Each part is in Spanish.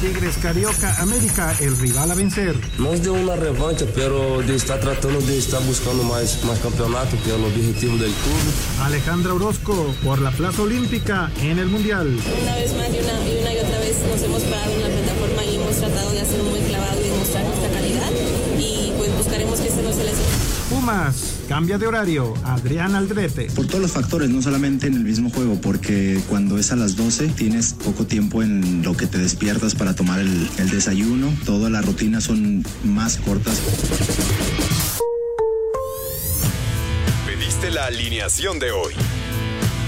Tigres Carioca América, el rival a vencer. No de una revancha, pero de estar tratando de estar buscando más, más campeonato, que es el objetivo del club. Alejandra Orozco por la plaza olímpica en el Mundial. Una vez más y una y, una y otra vez nos hemos parado en la plataforma y hemos tratado de hacer un buen clavado y demostrar nuestra calidad y pues buscaremos que este no se les Pumas, cambia de horario. Adrián Aldrete. Por todos los factores, no solamente en el mismo juego, porque cuando es a las 12 tienes poco tiempo en lo que te despiertas para tomar el, el desayuno. Todas las rutinas son más cortas. Pediste la alineación de hoy.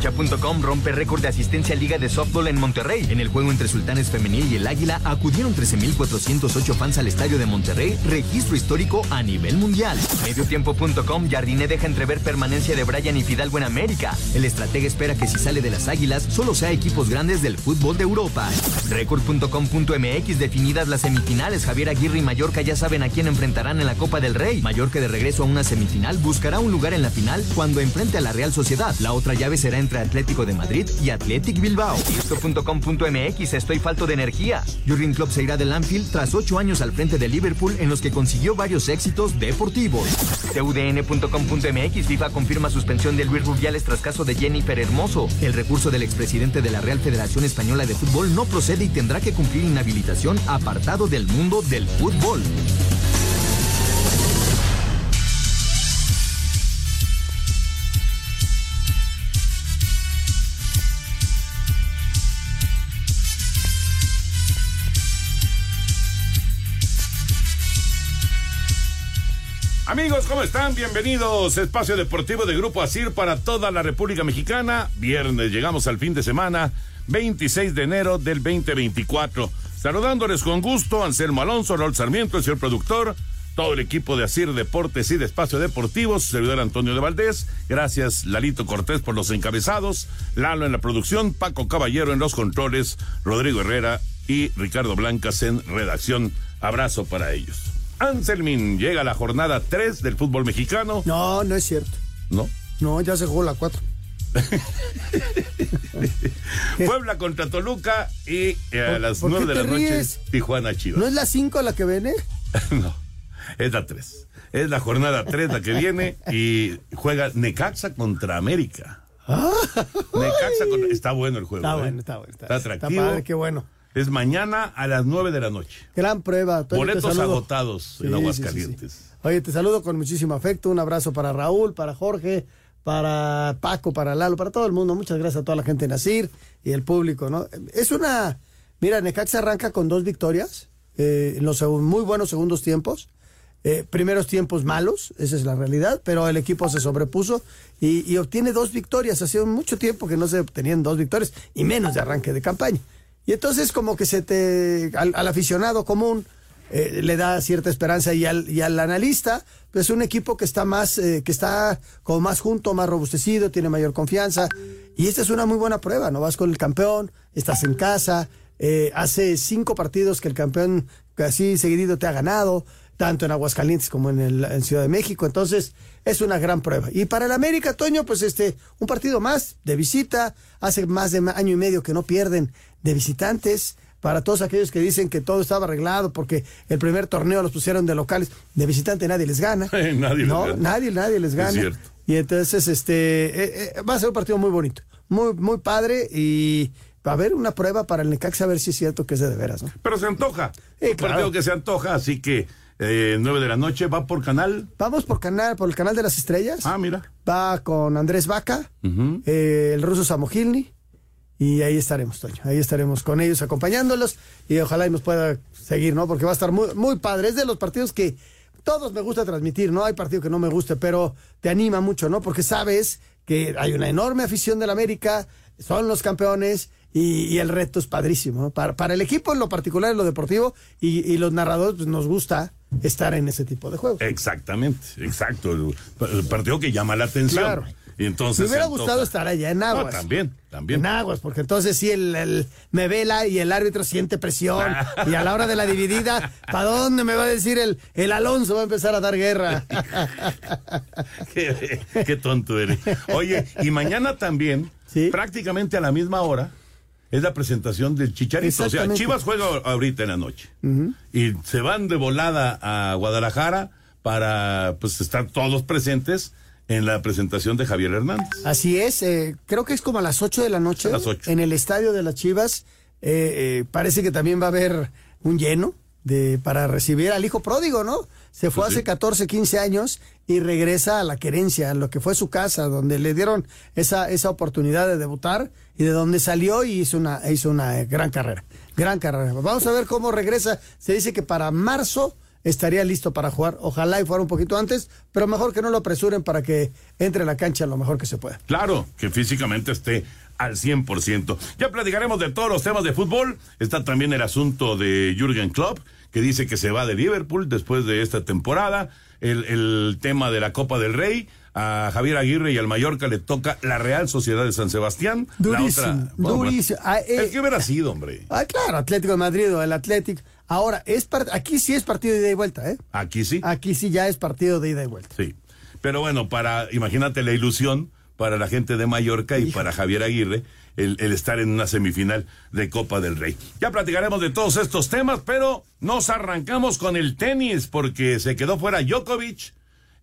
Cancha.com rompe récord de asistencia a Liga de Softball en Monterrey. En el juego entre Sultanes Femenil y el Águila acudieron 13.408 fans al estadio de Monterrey, registro histórico a nivel mundial. Mediotiempo.com, Jardine deja entrever permanencia de Brian y Fidalgo en América. El estratega espera que si sale de las Águilas, solo sea equipos grandes del fútbol de Europa. Record.com.mx, definidas las semifinales. Javier Aguirre y Mallorca ya saben a quién enfrentarán en la Copa del Rey. Mallorca de regreso a una semifinal buscará un lugar en la final cuando enfrente a la Real Sociedad. La otra llave será entre Atlético de Madrid y Athletic Bilbao. Esto.com.mx Estoy falto de energía. Jurgen Klopp se irá del Anfield tras ocho años al frente de Liverpool en los que consiguió varios éxitos deportivos. TUDN.com.mx FIFA confirma suspensión de Luis Rubiales tras caso de Jennifer Hermoso. El recurso del expresidente de la Real Federación Española de Fútbol no procede y tendrá que cumplir inhabilitación apartado del mundo del fútbol. Amigos, ¿cómo están? Bienvenidos. Espacio Deportivo de Grupo Asir para toda la República Mexicana. Viernes, llegamos al fin de semana, 26 de enero del 2024. Saludándoles con gusto, Anselmo Alonso, Raúl Sarmiento, el señor productor, todo el equipo de Asir Deportes y de Espacio Deportivo, su servidor Antonio de Valdés. Gracias, Lalito Cortés, por los encabezados, Lalo en la producción, Paco Caballero en los controles, Rodrigo Herrera y Ricardo Blancas en redacción. Abrazo para ellos. Anselmin llega a la jornada 3 del fútbol mexicano. No, no es cierto. ¿No? No, ya se jugó la 4. Puebla contra Toluca y eh, a las 9 de la noche Tijuana Chivas. ¿No es la 5 la que viene? no, es la 3. Es la jornada 3 la que viene y juega Necaxa contra América. Necaxa contra... Está bueno el juego. Está ¿eh? bueno, está bueno. Está, atractivo. Está padre, qué bueno. Es mañana a las 9 de la noche. Gran prueba. Toño, Boletos agotados en Aguascalientes. Sí, sí, sí. Oye, te saludo con muchísimo afecto. Un abrazo para Raúl, para Jorge, para Paco, para Lalo, para todo el mundo. Muchas gracias a toda la gente de Nacir y el público, ¿no? Es una. Mira, Necaxa arranca con dos victorias eh, en los muy buenos segundos tiempos. Eh, primeros tiempos malos, esa es la realidad, pero el equipo se sobrepuso y, y obtiene dos victorias. Hace mucho tiempo que no se obtenían dos victorias y menos de arranque de campaña. Y entonces como que se te, al, aficionado común, eh, le da cierta esperanza y al, y al analista, pues un equipo que está más, eh, que está como más junto, más robustecido, tiene mayor confianza. Y esta es una muy buena prueba, ¿no? Vas con el campeón, estás en casa, eh, hace cinco partidos que el campeón casi seguido te ha ganado, tanto en Aguascalientes como en, el, en Ciudad de México. Entonces, es una gran prueba. Y para el América, Toño, pues este, un partido más de visita. Hace más de año y medio que no pierden de visitantes. Para todos aquellos que dicen que todo estaba arreglado porque el primer torneo los pusieron de locales, de visitante nadie les gana. nadie no, les gana. nadie, nadie les gana. Es cierto. Y entonces, este, eh, eh, va a ser un partido muy bonito, muy, muy padre y va a haber una prueba para el Necaxa a ver si es cierto que es de, de veras, ¿no? Pero se antoja. Un claro. partido que se antoja, así que eh, 9 de la noche va por canal. Vamos por canal, por el canal de las estrellas. Ah, mira. Va con Andrés Vaca, eh, el ruso Samogilny. Y ahí estaremos, Toño. Ahí estaremos con ellos acompañándolos y ojalá y nos pueda seguir, ¿no? Porque va a estar muy, muy padre. Es de los partidos que todos me gusta transmitir, no hay partido que no me guste, pero te anima mucho, ¿no? Porque sabes que hay una enorme afición del América, son los campeones y, y el reto es padrísimo. ¿no? Para, para, el equipo en lo particular, en lo deportivo y, y los narradores, pues nos gusta estar en ese tipo de juegos. Exactamente, exacto. El, partido que llama la atención. Claro. Y entonces me hubiera gustado estar allá en Aguas. No, también, también. En Aguas, porque entonces sí el, el, me vela y el árbitro siente presión. y a la hora de la dividida, ¿para dónde me va a decir el, el Alonso? Va a empezar a dar guerra. qué, qué, tonto eres. Oye, y mañana también, ¿Sí? prácticamente a la misma hora, es la presentación del Chicharito. O sea, Chivas juega ahorita en la noche. Uh -huh. Y se van de volada a Guadalajara para pues estar todos presentes en la presentación de Javier Hernández. Así es, eh, creo que es como a las 8 de la noche. A las 8. En el estadio de las Chivas. Eh, eh, parece que también va a haber un lleno de para recibir al hijo pródigo, ¿no? Se fue pues hace sí. 14, 15 años y regresa a la querencia, a lo que fue su casa, donde le dieron esa, esa oportunidad de debutar y de donde salió y hizo una, hizo una gran carrera. Gran carrera. Vamos a ver cómo regresa. Se dice que para marzo estaría listo para jugar. Ojalá y fuera un poquito antes, pero mejor que no lo apresuren para que entre a la cancha lo mejor que se pueda. Claro, que físicamente esté al 100%. Ya platicaremos de todos los temas de fútbol. Está también el asunto de Jürgen Klopp, que dice que se va de Liverpool después de esta temporada. El, el tema de la Copa del Rey. A Javier Aguirre y al Mallorca le toca la Real Sociedad de San Sebastián. Durísimo, la otra, durísimo. Ah, eh, el que hubiera sido, hombre. Ah, claro, Atlético de Madrid o el Atlético. Ahora, es aquí sí es partido de ida y vuelta, ¿eh? Aquí sí. Aquí sí ya es partido de ida y vuelta. Sí. Pero bueno, para, imagínate la ilusión para la gente de Mallorca y Hijo. para Javier Aguirre el, el, estar en una semifinal de Copa del Rey. Ya platicaremos de todos estos temas, pero nos arrancamos con el tenis porque se quedó fuera Djokovic.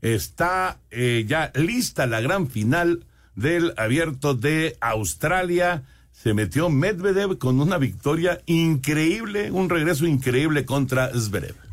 Está eh, ya lista la gran final del abierto de Australia. Se metió Medvedev con una victoria increíble, un regreso increíble contra Zverev.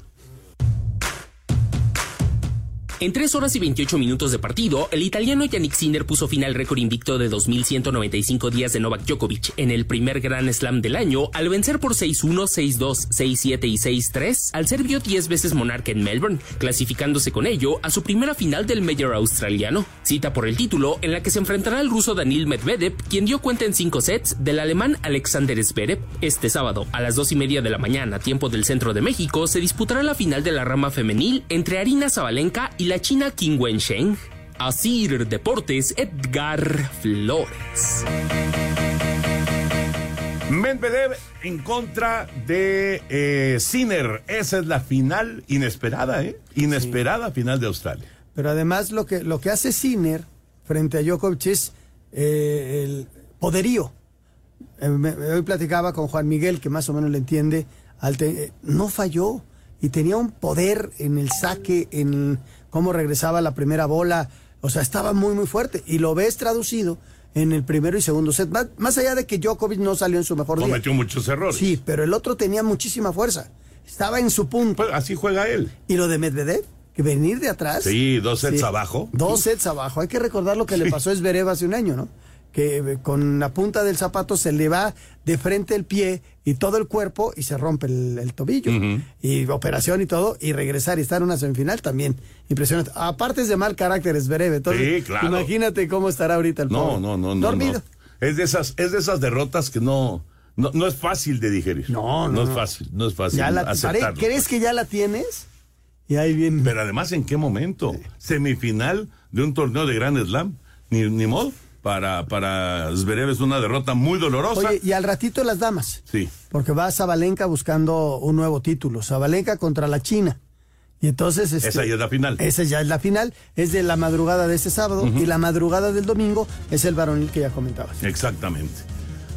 En 3 horas y 28 minutos de partido, el italiano Yannick Sinner puso fin al récord invicto de 2.195 días de Novak Djokovic en el primer Grand Slam del año al vencer por 6-1, 6-2, 6-7 y 6-3 al serbio 10 veces monarca en Melbourne, clasificándose con ello a su primera final del Major australiano. Cita por el título en la que se enfrentará el ruso Danil Medvedev, quien dio cuenta en 5 sets del alemán Alexander Zverev. Este sábado, a las 2 y media de la mañana, tiempo del centro de México, se disputará la final de la rama femenil entre Arina Zabalenka y la china Qin Wensheng. Asir Deportes Edgar Flores. Medvedev en contra de eh, Sinner. Esa es la final inesperada, ¿eh? Inesperada sí. final de Australia. Pero además lo que, lo que hace Sinner frente a Djokovic es eh, el poderío. Eh, me, hoy platicaba con Juan Miguel, que más o menos le entiende. Al te, no falló y tenía un poder en el saque, en cómo regresaba la primera bola. O sea, estaba muy, muy fuerte. Y lo ves traducido en el primero y segundo set. Más, más allá de que Djokovic no salió en su mejor Cometió día. Cometió muchos errores. Sí, pero el otro tenía muchísima fuerza. Estaba en su punto. Pues así juega él. Y lo de Medvedev, que venir de atrás. Sí, dos sets sí, abajo. Dos sets abajo. Hay que recordar lo que sí. le pasó a Zverev hace un año, ¿no? que con la punta del zapato se le va de frente el pie y todo el cuerpo y se rompe el, el tobillo. Uh -huh. Y operación y todo, y regresar y estar en una semifinal también. Impresionante. Aparte es de mal carácter, es breve. Entonces, sí, claro. imagínate cómo estará ahorita el no, pobre. No, no, no. Dormido. No. Es, de esas, es de esas derrotas que no, no, no es fácil de digerir. No, no. No, es fácil, no es fácil. Ya la, aceptarlo. ¿Crees que ya la tienes? Y ahí viene. Pero además, ¿en qué momento? Sí. Semifinal de un torneo de Grand Slam. Ni, ni modo para, para Zverev es una derrota muy dolorosa. Oye, y al ratito las damas. Sí. Porque va Zabalenka buscando un nuevo título. Zabalenka contra la China. Y entonces. Este, esa ya es la final. Esa ya es la final. Es de la madrugada de este sábado. Uh -huh. Y la madrugada del domingo es el varonil que ya comentabas. Exactamente.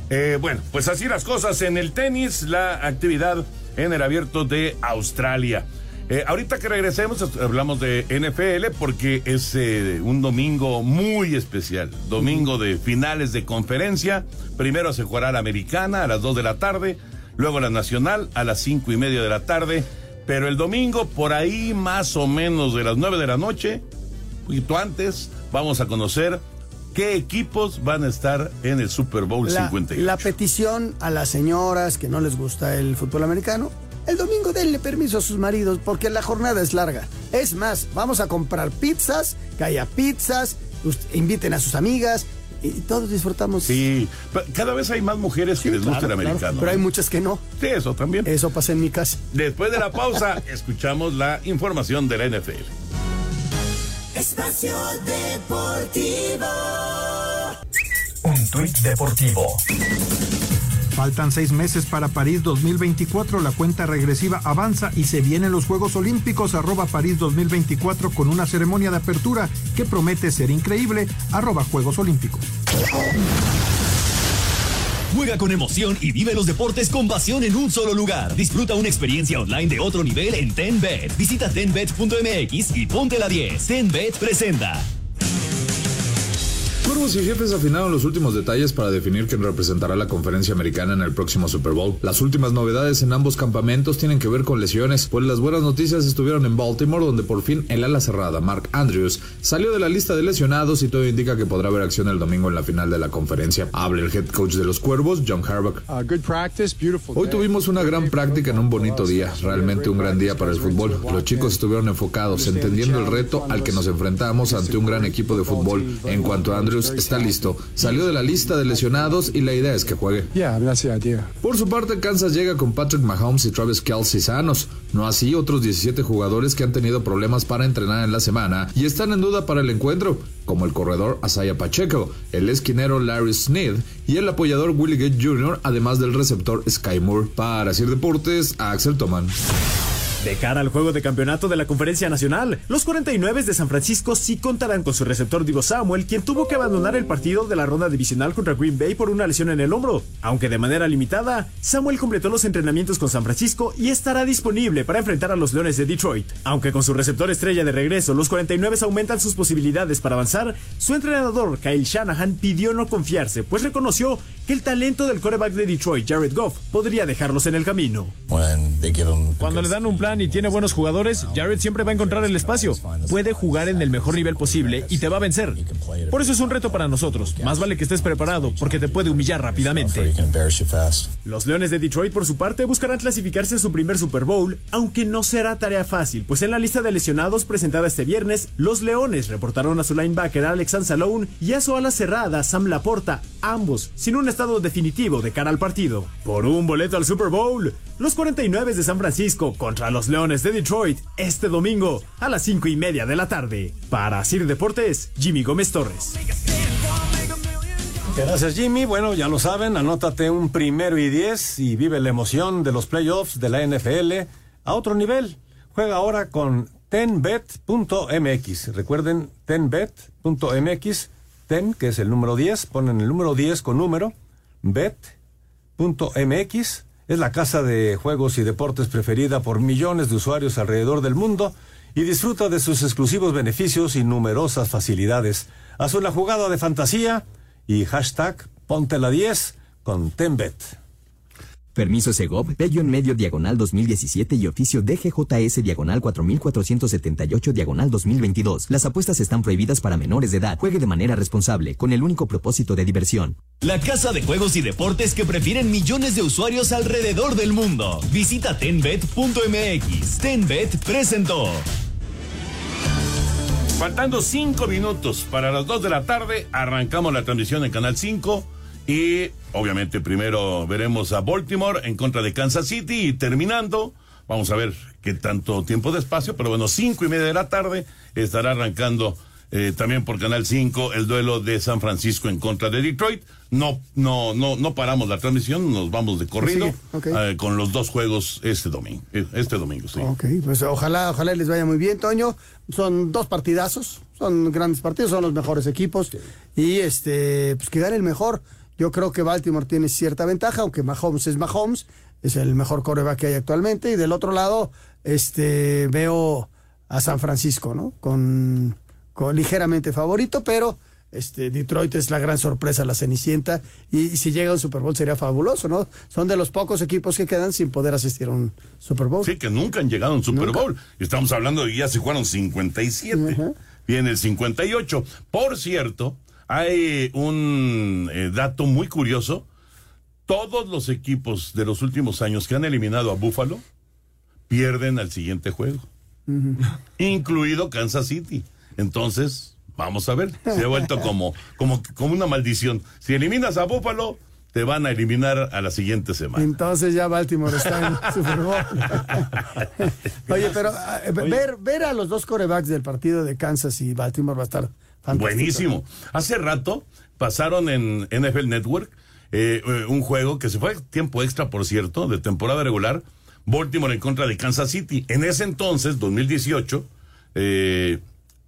Eh, bueno, pues así las cosas en el tenis, la actividad en el abierto de Australia. Eh, ahorita que regresemos hablamos de NFL porque es eh, un domingo muy especial, domingo de finales de conferencia. Primero se jugará la americana a las 2 de la tarde, luego la nacional a las cinco y media de la tarde, pero el domingo por ahí más o menos de las 9 de la noche, un poquito antes, vamos a conocer qué equipos van a estar en el Super Bowl la, 58. La petición a las señoras que no les gusta el fútbol americano El domingo denle permiso a sus maridos porque la jornada es larga. Es más, vamos a comprar pizzas, que haya pizzas, inviten a sus amigas, y todos disfrutamos. Sí, cada vez hay más mujeres que les gusta el americano. pero hay muchas que no. Sí, eso también. Eso pasa en mi casa. Después de la pausa, escuchamos la información de la NFL. Espacio Deportivo. Un tuit deportivo. Faltan seis meses para París 2024. La cuenta regresiva avanza y se vienen los Juegos Olímpicos. Arroba París 2024 con una ceremonia de apertura que promete ser increíble. Arroba Juegos Olímpicos. Juega con emoción y vive los deportes con pasión en un solo lugar. Disfruta una experiencia online de otro nivel en TenBet. Visita tenbet.mx y ponte la 10. TenBet presenta. Cuervos y jefes afinaron los últimos detalles para definir quién representará la conferencia americana en el próximo Super Bowl. Las últimas novedades en ambos campamentos tienen que ver con lesiones, pues las buenas noticias estuvieron en Baltimore, donde por fin el ala cerrada, Mark Andrews, salió de la lista de lesionados y todo indica que podrá haber acción el domingo en la final de la conferencia. Habla el head coach de los Cuervos, John Harbaugh. Uh, Hoy tuvimos una gran práctica en un bonito día, realmente un gran día para el fútbol. Los chicos estuvieron enfocados, entendiendo el reto al que nos enfrentamos ante un gran equipo de fútbol. En cuanto a Andrews, está listo. Salió de la lista de lesionados y la idea es que juegue. Por su parte, Kansas llega con Patrick Mahomes y Travis Kelsey sanos. No así otros 17 jugadores que han tenido problemas para entrenar en la semana y están en duda para el encuentro, como el corredor Asaya Pacheco, el esquinero Larry Sneed y el apoyador Willie Gate Jr., además del receptor Sky Moore. Para Sir Deportes, Axel Toman. De cara al juego de campeonato de la Conferencia Nacional, los 49 de San Francisco sí contarán con su receptor Divo Samuel, quien tuvo que abandonar el partido de la ronda divisional contra Green Bay por una lesión en el hombro. Aunque de manera limitada, Samuel completó los entrenamientos con San Francisco y estará disponible para enfrentar a los Leones de Detroit. Aunque con su receptor estrella de regreso, los 49 aumentan sus posibilidades para avanzar, su entrenador Kyle Shanahan pidió no confiarse, pues reconoció que el talento del coreback de Detroit, Jared Goff, podría dejarlos en el camino. Cuando le dan un plan y tiene buenos jugadores, Jared siempre va a encontrar el espacio. Puede jugar en el mejor nivel posible y te va a vencer. Por eso es un reto para nosotros. Más vale que estés preparado porque te puede humillar rápidamente. Los Leones de Detroit, por su parte, buscarán clasificarse a su primer Super Bowl, aunque no será tarea fácil, pues en la lista de lesionados presentada este viernes, los Leones reportaron a su linebacker Alex Anzalone y a su ala cerrada Sam Laporta, ambos sin un estado definitivo de cara al partido. Por un boleto al Super Bowl, los 49 de San Francisco contra los Leones de Detroit este domingo a las 5 y media de la tarde. Para Sir Deportes, Jimmy Gómez Torres. Gracias Jimmy. Bueno, ya lo saben, anótate un primero y diez y vive la emoción de los playoffs de la NFL a otro nivel. Juega ahora con tenbet.mx. Recuerden, tenbet.mx. Ten, que es el número 10, ponen el número 10 con número, bet.mx es la casa de juegos y deportes preferida por millones de usuarios alrededor del mundo y disfruta de sus exclusivos beneficios y numerosas facilidades. Haz una jugada de fantasía y hashtag ponte la 10 con Tenbet. Permiso Segov, Bello en medio diagonal 2017 y oficio DGJS diagonal 4478 diagonal 2022. Las apuestas están prohibidas para menores de edad. Juegue de manera responsable, con el único propósito de diversión. La casa de juegos y deportes que prefieren millones de usuarios alrededor del mundo. Visita tenbet.mx. Tenbet presentó. Faltando cinco minutos para las dos de la tarde, arrancamos la transmisión en Canal 5 y obviamente primero veremos a Baltimore en contra de Kansas City y terminando, vamos a ver qué tanto tiempo de espacio, pero bueno, cinco y media de la tarde estará arrancando eh, también por Canal 5 el duelo de San Francisco en contra de Detroit. No, no, no, no paramos la transmisión, nos vamos de corrido eh, con los dos juegos este domingo, eh, este domingo, sí. Ok, pues ojalá, ojalá les vaya muy bien, Toño. Son dos partidazos, son grandes partidos, son los mejores equipos y este, pues que gane el mejor. Yo creo que Baltimore tiene cierta ventaja, aunque Mahomes es Mahomes, es el mejor coreback que hay actualmente. Y del otro lado, este veo a San Francisco, ¿no? Con, con ligeramente favorito, pero este Detroit es la gran sorpresa, la Cenicienta. Y, si llega a un Super Bowl sería fabuloso, ¿no? Son de los pocos equipos que quedan sin poder asistir a un Super Bowl. Sí, que nunca han llegado a un Super Bowl. Estamos hablando de que ya se jugaron 57. Viene el 58. Por cierto, hay un eh, dato muy curioso. Todos los equipos de los últimos años que han eliminado a Buffalo pierden al siguiente juego, incluido Kansas City. Entonces, vamos a ver, se ha vuelto como, como, como una maldición. Si eliminas a Buffalo, te van a eliminar a la siguiente semana. Entonces ya Baltimore está en Super Bowl. Oye, pero ah, ver, ver a los dos corebacks del partido de Kansas y Baltimore va a estar fantástico. Buenísimo. Hace rato pasaron en NFL Network eh, eh, un juego que se fue a tiempo extra, por cierto, de temporada regular. Baltimore en contra de Kansas City. En ese entonces, 2018, eh,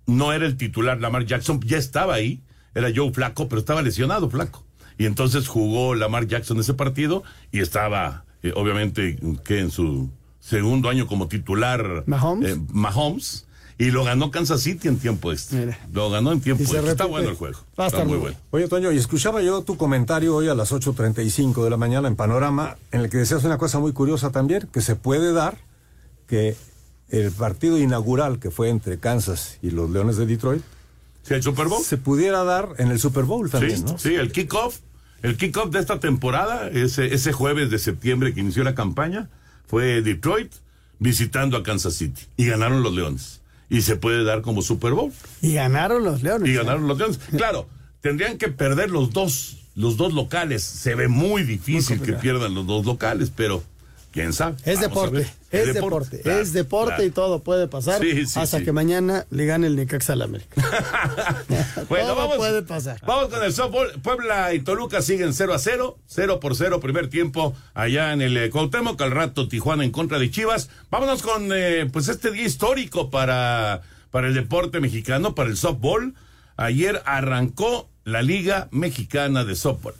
no era el titular Lamar Jackson, ya estaba ahí. Era Joe Flaco, pero estaba lesionado Flaco. Y entonces jugó Lamar Jackson ese partido y estaba, eh, obviamente, que en su segundo año como titular Mahomes. Mahomes y lo ganó Kansas City en tiempo extra. Lo ganó en tiempo extra. Está bueno el juego. Va a Está estar muy muy bueno. Oye, Toño, y escuchaba yo tu comentario hoy a las 8.35 de la mañana en Panorama, en el que decías una cosa muy curiosa también, que se puede dar que el partido inaugural que fue entre Kansas y los Leones de Detroit, el Super Bowl? se pudiera dar en el Super Bowl también, sí, ¿no? sí, el kickoff, el kickoff de esta temporada, ese, ese jueves de septiembre que inició la campaña, fue Detroit visitando a Kansas City y ganaron los Leones. Y se puede dar como Super Bowl. Y ganaron los Leones. Y ganaron los Leones. Claro, tendrían que perder los dos, los dos locales. Se ve muy difícil que pierdan los dos locales, pero quién sabe. Es deporte, es deporte, claro, es deporte claro. y todo puede pasar Sí, sí, hasta sí. que mañana le gane el Necaxa al América. Bueno, todo vamos, puede pasar. Vamos con el softball. Puebla y Toluca siguen 0 a 0, 0 por 0, primer tiempo allá en el eh, Cuauhtémoc, al rato Tijuana en contra de Chivas. Vámonos con eh, pues este día histórico para, para el deporte mexicano, para el softball. Ayer arrancó la Liga Mexicana de Softball.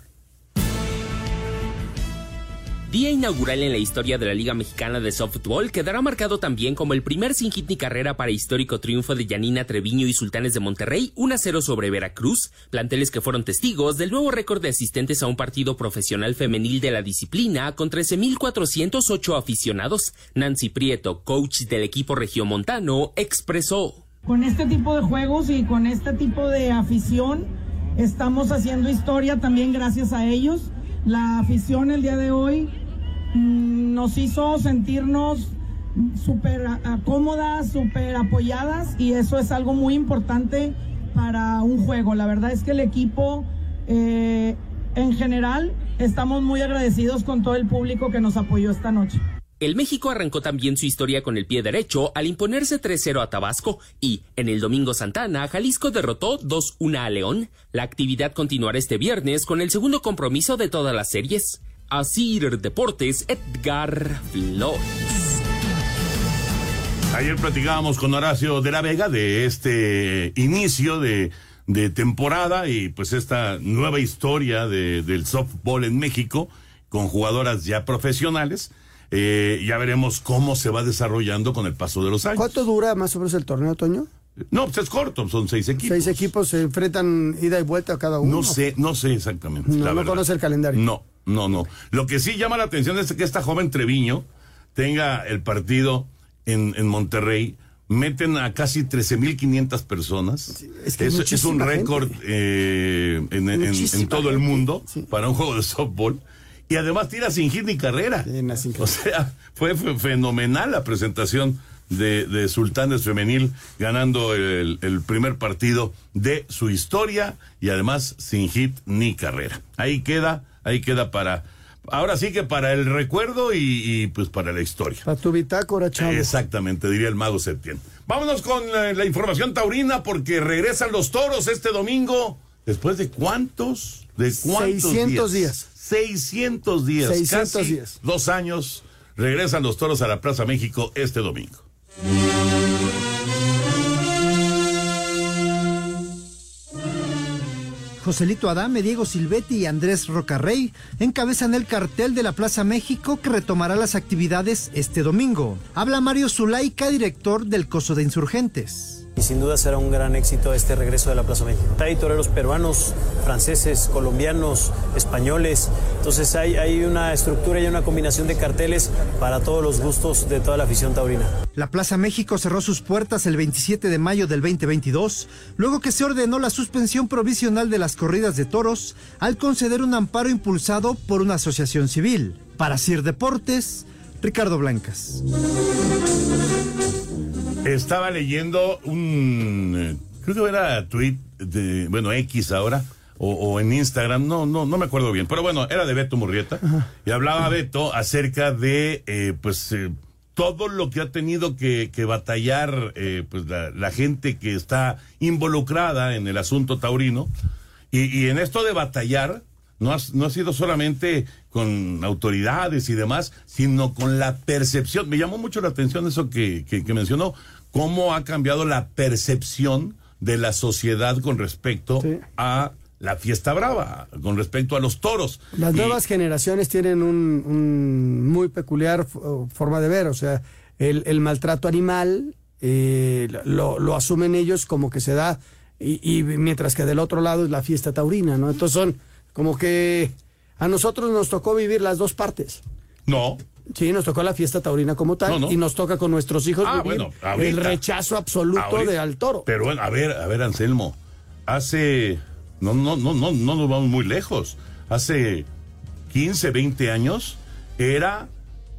Día inaugural en la historia de la Liga Mexicana de Softball quedará marcado también como el primer sin hit ni carrera para histórico triunfo de Yanina Treviño y Sultanes de Monterrey 1 a 0 sobre Veracruz, planteles que fueron testigos del nuevo récord de asistentes a un partido profesional femenil de la disciplina con 13.408 aficionados. Nancy Prieto, coach del equipo regiomontano, expresó. Con este tipo de juegos y con este tipo de afición estamos haciendo historia también gracias a ellos. La afición el día de hoy nos hizo sentirnos súper cómodas, súper apoyadas y eso es algo muy importante para un juego. La verdad es que el equipo eh, en general estamos muy agradecidos con todo el público que nos apoyó esta noche. El México arrancó también su historia con el pie derecho al imponerse 3-0 a Tabasco y, en el domingo Santana, Jalisco derrotó 2-1 a León. La actividad continuará este viernes con el segundo compromiso de todas las series. Asir Deportes, Edgar Flores. Ayer platicábamos con Horacio de la Vega de este inicio de, de temporada y pues esta nueva historia de- del softball en México con jugadoras ya profesionales. Eh, ya veremos cómo se va desarrollando con el paso de los años. ¿Cuánto dura más o menos el torneo, Toño? No, pues es corto, son seis equipos. Seis equipos se enfrentan ida y vuelta a cada uno. No sé, no sé exactamente. No, la no conoce el calendario. No, no, no. Lo que sí llama la atención es que esta joven Treviño tenga el partido en, en Monterrey. Meten a casi 13.500 personas. es que es, un récord eh, en, todo el mundo para un juego de softball. Y además tira sin hit ni carrera. O sea, fue fe- fenomenal la presentación de, de Sultanes Femenil ganando el, el primer partido de su historia y además sin hit ni carrera. Ahí queda, ahí queda para, ahora sí que para el recuerdo y, y, pues para la historia. Para tu bitácora, chavo. Exactamente, diría el mago Septién. Vámonos con eh, la información taurina porque regresan los toros este domingo. ¿Después de cuántos? ¿De cuántos 600 días. 600 días. 600 casi días. Dos años. Regresan los toros a la Plaza México este domingo. Joselito Adame, Diego Silvetti y Andrés Rocarrey encabezan el cartel de la Plaza México que retomará las actividades este domingo. Habla Mario Zulaika, director del Coso de Insurgentes. Y sin duda será un gran éxito este regreso de la Plaza México. Hay toreros peruanos, franceses, colombianos, españoles. Entonces hay, hay una estructura y una combinación de carteles para todos los gustos de toda la afición taurina. La Plaza México cerró sus puertas el 27 de mayo del 2022, luego que se ordenó la suspensión provisional de las corridas de toros al conceder un amparo impulsado por una asociación civil. Para Sir Deportes, Ricardo Blancas. Estaba leyendo un, eh, creo que era tweet de, bueno, X ahora, o, o en Instagram, no, no, no me acuerdo bien, pero bueno, era de Beto Murrieta, y hablaba Beto acerca de, eh, pues, eh, todo lo que ha tenido que, que batallar, eh, pues, la, la gente que está involucrada en el asunto taurino, y, y en esto de batallar, no ha, no ha sido solamente con autoridades y demás, sino con la percepción. Me llamó mucho la atención eso que, que, que mencionó, cómo ha cambiado la percepción de la sociedad con respecto a la fiesta brava, con respecto a los toros. Las Y- nuevas generaciones tienen un, un muy peculiar forma de ver, o sea, el, el maltrato animal eh, lo, lo asumen ellos como que se da, y, y mientras que del otro lado es la fiesta taurina, ¿no? Entonces son como que a nosotros nos tocó vivir las dos partes. No. Sí, nos tocó la fiesta taurina como tal, No, no. y nos toca con nuestros hijos Ah, vivir bueno, ahorita. el rechazo absoluto Ahorita. de al toro. Pero bueno, a ver, a ver, Anselmo, hace, no, no, no, no, no nos vamos muy lejos, hace 15, 20 años era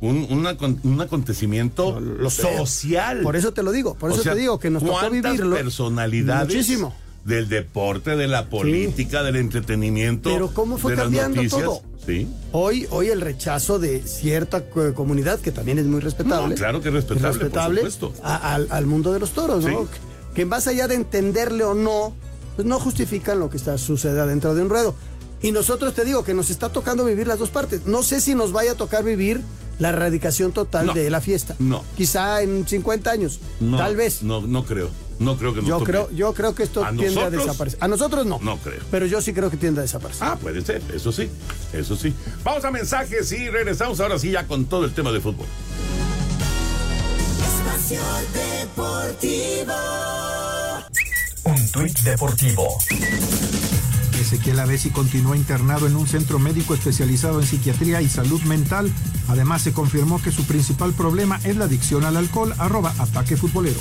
un, un acon- un acontecimiento social. Por eso te lo digo, por O eso sea, te digo que nos tocó ¿cuántas vivirlo. personalidades Muchísimo. Del deporte, de la política, del entretenimiento, Pero ¿cómo fue de cambiando todo? Sí. Hoy, hoy el rechazo de cierta co- comunidad, que también es muy respetable. No, claro que es respetable, por supuesto. a- al, al mundo de los toros, ¿no? Que más allá de entenderle o no, pues no justifican lo que está sucede dentro de un ruedo. Y nosotros te digo que nos está tocando vivir las dos partes. No sé si nos vaya a tocar vivir la erradicación total de la fiesta. No. Quizá en 50 años. No, Tal vez. No, no creo. No creo que nos Yo toque. creo, yo creo que esto ¿A tiende a desaparecer. A nosotros no. No creo. Pero yo sí creo que tiende a desaparecer. Ah, puede ser, eso sí, eso sí. Vamos a mensajes y regresamos ahora sí ya con todo el tema de fútbol. Espacio Deportivo. Un tuit deportivo. Ezequiel Avesi continúa internado en un centro médico especializado en psiquiatría y salud mental. Además, se confirmó que su principal problema es la adicción al alcohol. Arroba ataque futbolero.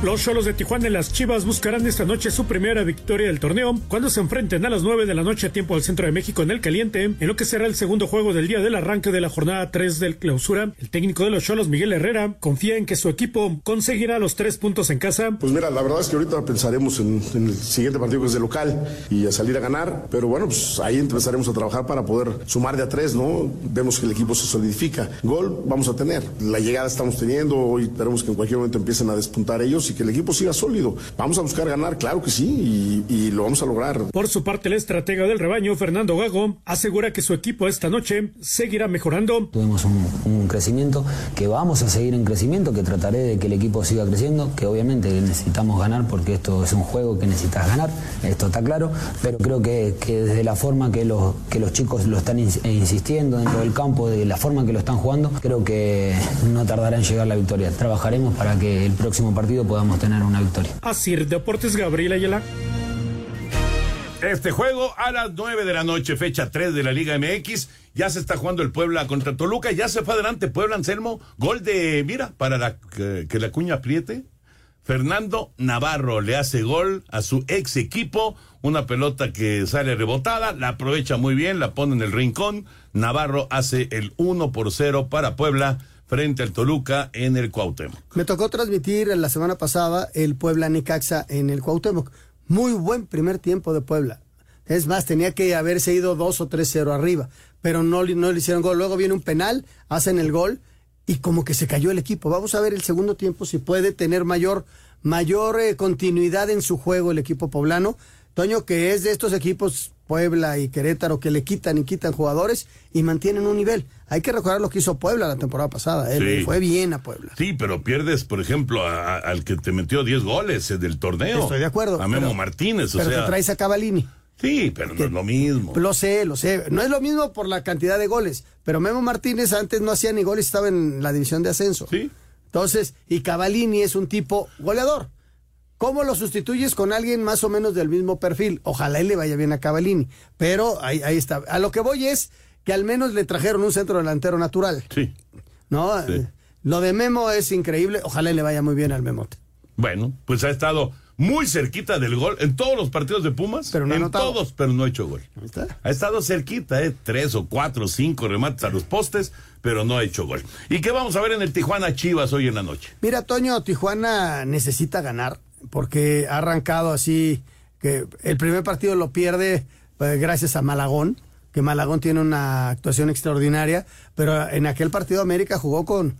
Los Cholos de Tijuana y las Chivas buscarán esta noche su primera victoria del torneo cuando se enfrenten a las 9 de la noche a tiempo del centro de México en el caliente, en lo que será el segundo juego del día del arranque de la jornada 3 del clausura. El técnico de los Cholos, Miguel Herrera, confía en que su equipo conseguirá los tres puntos en casa. Pues mira, la verdad es que ahorita pensaremos en, el siguiente partido que es de local y a salir a ganar, pero bueno, pues ahí empezaremos a trabajar para poder sumar de a tres, ¿no? Vemos que el equipo se solidifica. Gol vamos a tener. La llegada estamos teniendo, hoy esperemos que en cualquier momento empiecen a despuntar ellos y que el equipo siga sólido. Vamos a buscar ganar, claro que sí, y, y lo vamos a lograr. Por su parte, el estratega del rebaño, Fernando Gago, asegura que su equipo esta noche seguirá mejorando. Tuvimos un, un crecimiento, que vamos a seguir en crecimiento, que trataré de que el equipo siga creciendo, que obviamente necesitamos ganar porque esto es un juego que necesitas ganar, esto está claro, pero creo que, que desde la forma que los, que los chicos lo están ins- insistiendo dentro del campo, de la forma que lo están jugando, creo que no tardará en llegar la victoria. Trabajaremos para que el próximo partido podamos tener una victoria. Así, Deportes Gabriel Ayala. Este juego a las 9 de la noche, fecha 3 de la Liga MX. Ya se está jugando el Puebla contra Toluca. Ya se fue adelante Puebla, Anselmo. Gol de, mira, para la, que, que la cuña apriete. Fernando Navarro le hace gol a su ex equipo. Una pelota que sale rebotada, la aprovecha muy bien, la pone en el rincón. Navarro hace el 1 por 0 para Puebla frente al Toluca en el Cuauhtémoc. Me tocó transmitir la semana pasada el Puebla Necaxa en el Cuauhtémoc. Muy buen primer tiempo de Puebla. Es más, tenía que haberse ido 2 o 3-0 arriba, pero no, no le hicieron gol. Luego viene un penal, hacen el gol y como que se cayó el equipo. Vamos a ver el segundo tiempo si puede tener mayor, mayor eh, continuidad en su juego el equipo poblano. Toño, que es de estos equipos Puebla y Querétaro que le quitan y quitan jugadores y mantienen un nivel. Hay que recordar lo que hizo Puebla la temporada pasada. ¿eh? Sí. Le Fue bien a Puebla. Sí, pero pierdes, por ejemplo, a- a- al que te metió 10 goles eh, del torneo. Estoy de acuerdo. A Memo pero- Martínez, o pero sea. te traes a Cavalini. Sí, pero no es lo mismo. Lo sé, lo sé. No es lo mismo por la cantidad de goles. Pero Memo Martínez antes no hacía ni goles, estaba en la división de ascenso. Sí. Entonces, y Cavalini es un tipo goleador. ¿Cómo lo sustituyes con alguien más o menos del mismo perfil? Ojalá él le vaya bien a Cavalini. Pero ahí, ahí está. A lo que voy es que al menos le trajeron un centro delantero natural. Sí. ¿No? Sí. Lo de Memo es increíble. Ojalá le vaya muy bien al Memote. Bueno, pues ha estado muy cerquita del gol en todos los partidos de Pumas. Pero no ha en anotado. todos, pero no ha hecho gol. Ha estado cerquita, ¿eh? Tres o cuatro o cinco remates a los postes, pero no ha hecho gol. ¿Y qué vamos a ver en el Tijuana Chivas hoy en la noche? Mira, Toño, Tijuana necesita ganar porque ha arrancado así que el primer partido lo pierde eh, gracias a Malagón, que Malagón tiene una actuación extraordinaria, pero en aquel partido América jugó con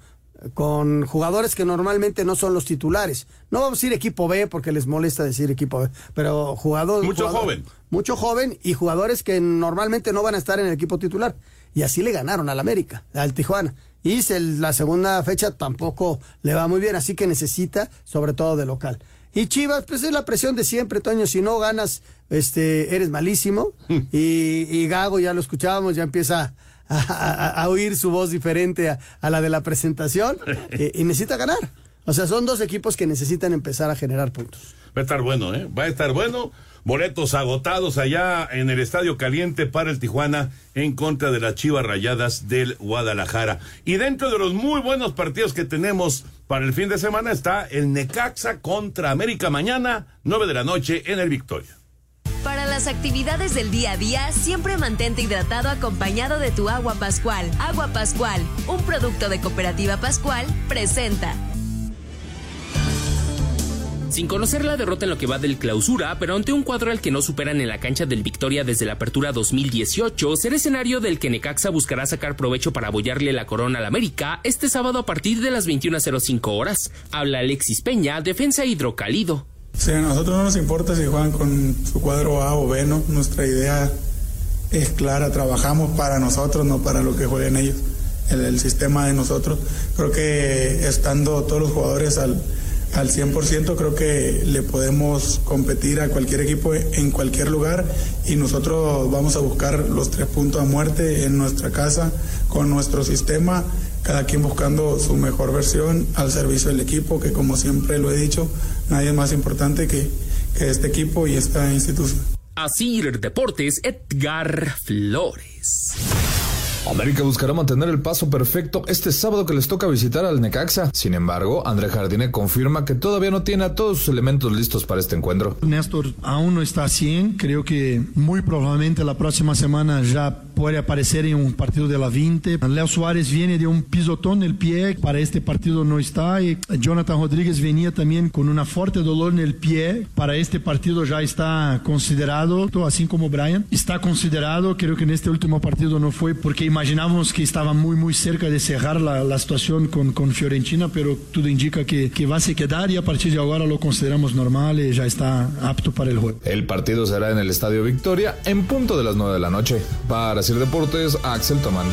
con jugadores que normalmente no son los titulares. No vamos a decir equipo B porque les molesta decir equipo B, pero jugadores Mucho jugador- joven. mucho joven y jugadores que normalmente no van a estar en el equipo titular. Y así le ganaron al América, al Tijuana. Y se- la segunda fecha tampoco le va muy bien, así que necesita, sobre todo de local. Y Chivas, pues es la presión de siempre, Toño. Si no ganas, este, eres malísimo. y, y Gago, ya lo escuchábamos, ya empieza a, a- a oír su voz diferente a, a la de la presentación. y, y necesita ganar. O sea, son dos equipos que necesitan empezar a generar puntos. Va a estar bueno, ¿eh? Va a estar bueno. Boletos agotados allá en el Estadio Caliente para el Tijuana en contra de las Chivas Rayadas del Guadalajara. Y dentro de los muy buenos partidos que tenemos para el fin de semana está el Necaxa contra América mañana, 9 de la noche en el Victoria. Para las actividades del día a día, siempre mantente hidratado acompañado de tu agua Pascual. Agua Pascual, un producto de Cooperativa Pascual, presenta. Sin conocer la derrota en lo que va del clausura, pero ante un cuadro al que no superan en la cancha del Victoria desde la apertura 2018, será escenario del que Necaxa buscará sacar provecho para abollarle la corona al América este sábado a partir de las 21.05 horas. Habla Alexis Peña, defensa hidrocálido. Sí, a nosotros no nos importa si juegan con su cuadro A o B, ¿no? Nuestra idea es clara, trabajamos para nosotros, no para lo que jueguen ellos, el, el sistema de nosotros. Creo que estando todos los jugadores al, al 100%, creo que le podemos competir a cualquier equipo en cualquier lugar y nosotros vamos a buscar los tres puntos a muerte en nuestra casa, con nuestro sistema, cada quien buscando su mejor versión al servicio del equipo, que como siempre lo he dicho, nadie es más importante que, este equipo y esta institución. Asir Deportes, Edgar Flores. América buscará mantener el paso perfecto este sábado que les toca visitar al Necaxa. Sin embargo, André Jardine confirma que todavía no tiene a todos sus elementos listos para este encuentro. Néstor aún no está a 100, creo que muy probablemente la próxima semana ya puede aparecer en un partido de la 20. Leo Suárez viene de un pisotón en el pie, para este partido no está, y Jonathan Rodríguez venía también con una fuerte dolor en el pie, para este partido ya está considerado, así como Brian, está considerado, creo que en este último partido no fue porque imaginamos que estaba muy muy cerca de cerrar la, la situación con, con Fiorentina, pero todo indica que, que va a se quedar y a partir de ahora lo consideramos normal y ya está apto para el juego. El partido será en el Estadio Victoria en punto de las 9 de la noche. Para Sir Deportes, Axel Tomán.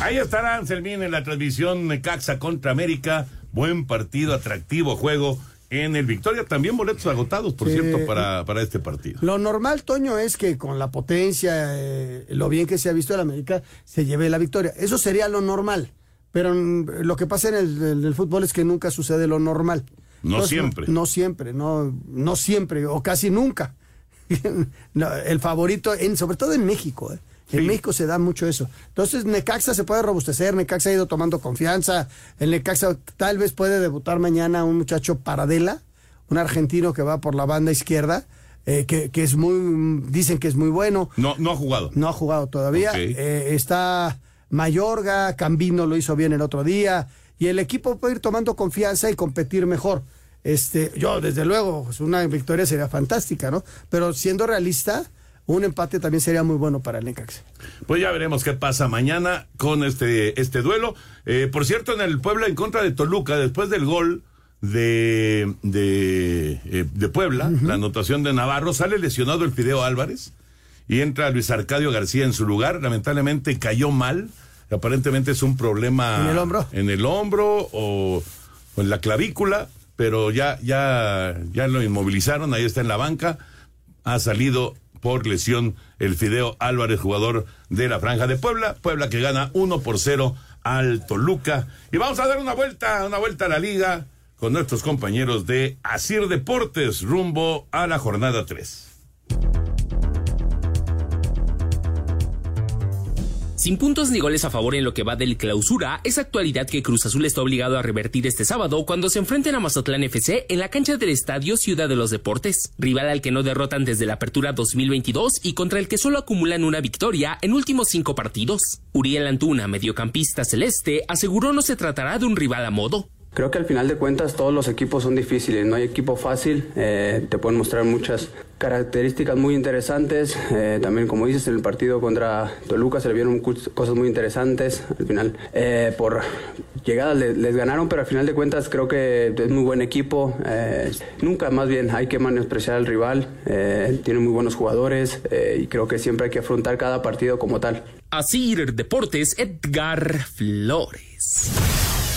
Ahí estará Anselmín en la transmisión Necaxa contra América. Buen partido, atractivo juego en el Victoria. También boletos agotados, por cierto, para, para este partido. Lo normal, Toño, es que con la potencia, eh, lo bien que se ha visto el América, se lleve la victoria. Eso sería lo normal. Pero mm, lo que pasa en el, en el fútbol es que nunca sucede lo normal. No siempre. No, siempre, no, no siempre, o casi nunca. No, el favorito, en, sobre todo en México, ¿eh? En México se da mucho eso. Entonces, Necaxa se puede robustecer, Necaxa ha ido tomando confianza. El Necaxa tal vez puede debutar mañana un muchacho Paradela, un argentino que va por la banda izquierda, eh, que, que es muy, dicen que es muy bueno. No, no ha jugado. No ha jugado todavía. Ok. Eh, está Mayorga, Cambino lo hizo bien el otro día. Y el equipo puede ir tomando confianza y competir mejor. Este, yo, desde luego, pues, una victoria sería fantástica, ¿no? Pero siendo realista, un empate también sería muy bueno para el Necaxa. Pues ya veremos qué pasa mañana con este, este duelo. Eh, por cierto, en el Puebla en contra de Toluca, después del gol de, de, eh, de Puebla, la anotación de Navarro, sale lesionado el Fideo Álvarez y entra Luis Arcadio García en su lugar. Lamentablemente cayó mal. Aparentemente es un problema ¿En el hombro? en el hombro o, o en la clavícula, pero ya, ya, ya lo inmovilizaron, ahí está en la banca. Ha salido por lesión el Fideo Álvarez, jugador de la Franja de Puebla. Puebla que gana 1 por 0 al Toluca. Y vamos a dar una vuelta, una vuelta a la liga con nuestros compañeros de Asir Deportes rumbo a la jornada 3. Sin puntos ni goles a favor en lo que va del clausura, es actualidad que Cruz Azul está obligado a revertir este sábado cuando se enfrenten a Mazatlán FC en la cancha del Estadio Ciudad de los Deportes, rival al que no derrotan desde la apertura 2022 y contra el que solo acumulan una victoria en últimos cinco partidos. Uriel Antuna, mediocampista celeste, aseguró no se tratará de un rival a modo. Creo que al final de cuentas todos los equipos son difíciles, no hay equipo fácil, eh, te pueden mostrar muchas características muy interesantes, eh, también como dices en el partido contra Toluca se le vieron cosas muy interesantes, al final eh, por llegadas les, ganaron, pero al final de cuentas creo que es muy buen equipo, nunca más bien hay que menospreciar al rival, tiene muy buenos jugadores y creo que siempre hay que afrontar cada partido como tal. Así Deportes Edgar Flores.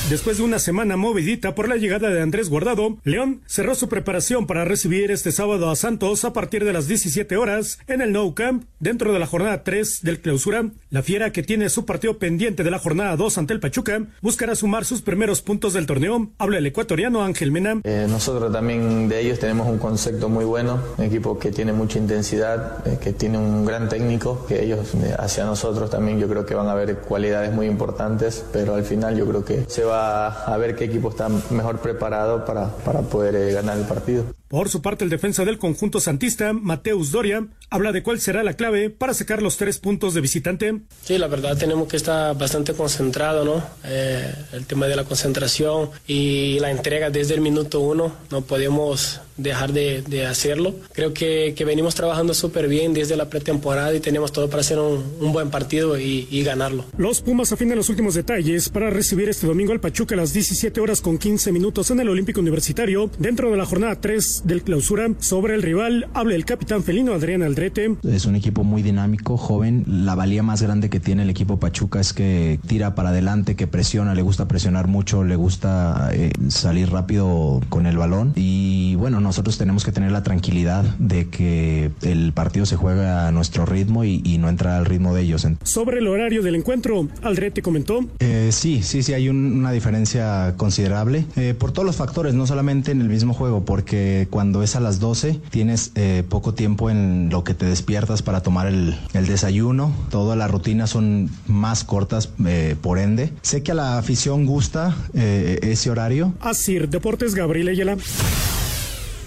Después de una semana movidita por la llegada de Andrés Guardado, León cerró su preparación para recibir este sábado a Santos a partir de las 17 horas en el Nou Camp dentro de la jornada 3 del clausura. La Fiera, que tiene su partido pendiente de la jornada 2 ante el Pachuca, buscará sumar sus primeros puntos del torneo. Habla el ecuatoriano Ángel Mena. Eh, nosotros también de ellos tenemos un concepto muy bueno, un equipo que tiene mucha intensidad, eh, que tiene un gran técnico, que ellos eh, hacia nosotros también yo creo que van a ver cualidades muy importantes, pero al final yo creo que se va a, ver qué equipo está mejor preparado para, para poder eh, ganar el partido. Por su parte, el defensa del conjunto santista, Mateus Doria, habla de cuál será la clave para sacar los tres puntos de visitante. Sí, la verdad tenemos que estar bastante concentrados, ¿no? Eh, el tema de la concentración y la entrega desde el minuto uno, no podemos dejar de, hacerlo. Creo que, venimos trabajando súper bien desde la pretemporada y tenemos todo para hacer un, buen partido y, y, ganarlo. Los Pumas afinan los últimos detalles para recibir este domingo al Pachuca a las 17 horas con 15 minutos en el Olímpico Universitario dentro de la jornada 3 del clausura. Sobre el rival habla el capitán felino Adrián Aldrete. Es un equipo muy dinámico, joven. La valía más grande que tiene el equipo Pachuca es que tira para adelante, que presiona, le gusta presionar mucho, le gusta eh, salir rápido con el balón. Y bueno, nosotros tenemos que tener la tranquilidad de que el partido se juega a nuestro ritmo y, no entra al ritmo de ellos. Sobre el horario del encuentro, Aldrete comentó. Eh, sí, sí, sí, hay una diferencia considerable eh, por todos los factores, no solamente en el mismo juego, porque cuando es a las 12 tienes eh, poco tiempo en lo que te despiertas para tomar el, desayuno. Todas las rutinas son más cortas eh, por ende. Sé que a la afición gusta eh, ese horario. Así, Deportes Gabriel Ayala.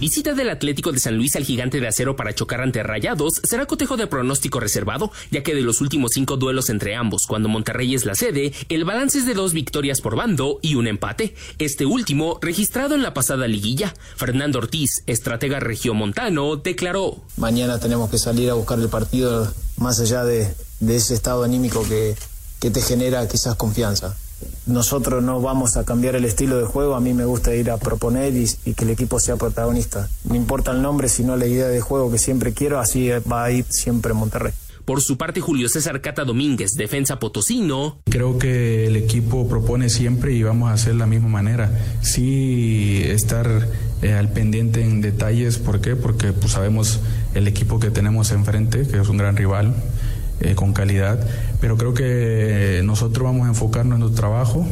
Visita del Atlético de San Luis al gigante de acero para chocar ante Rayados será cotejo de pronóstico reservado, ya que de los últimos cinco duelos entre ambos, cuando Monterrey es la sede, el balance es de dos victorias por bando y un empate. Este último, registrado en la pasada liguilla. Fernando Ortiz, estratega regiomontano, declaró: Mañana tenemos que salir a buscar el partido más allá de, ese estado anímico que, que te genera quizás confianza nosotros no vamos a cambiar el estilo de juego, a mí me gusta ir a proponer y, que el equipo sea protagonista. No importa el nombre, sino la idea de juego que siempre quiero, así va a ir siempre Monterrey. Por su parte, Julio César Cata Domínguez, defensa potosino. Creo que el equipo propone siempre y vamos a hacer la misma manera. Sí, estar eh, al pendiente en detalles, ¿por qué? Porque pues, sabemos el equipo que tenemos enfrente, que es un gran rival, eh, con calidad, pero creo que nosotros vamos a enfocarnos en nuestro trabajo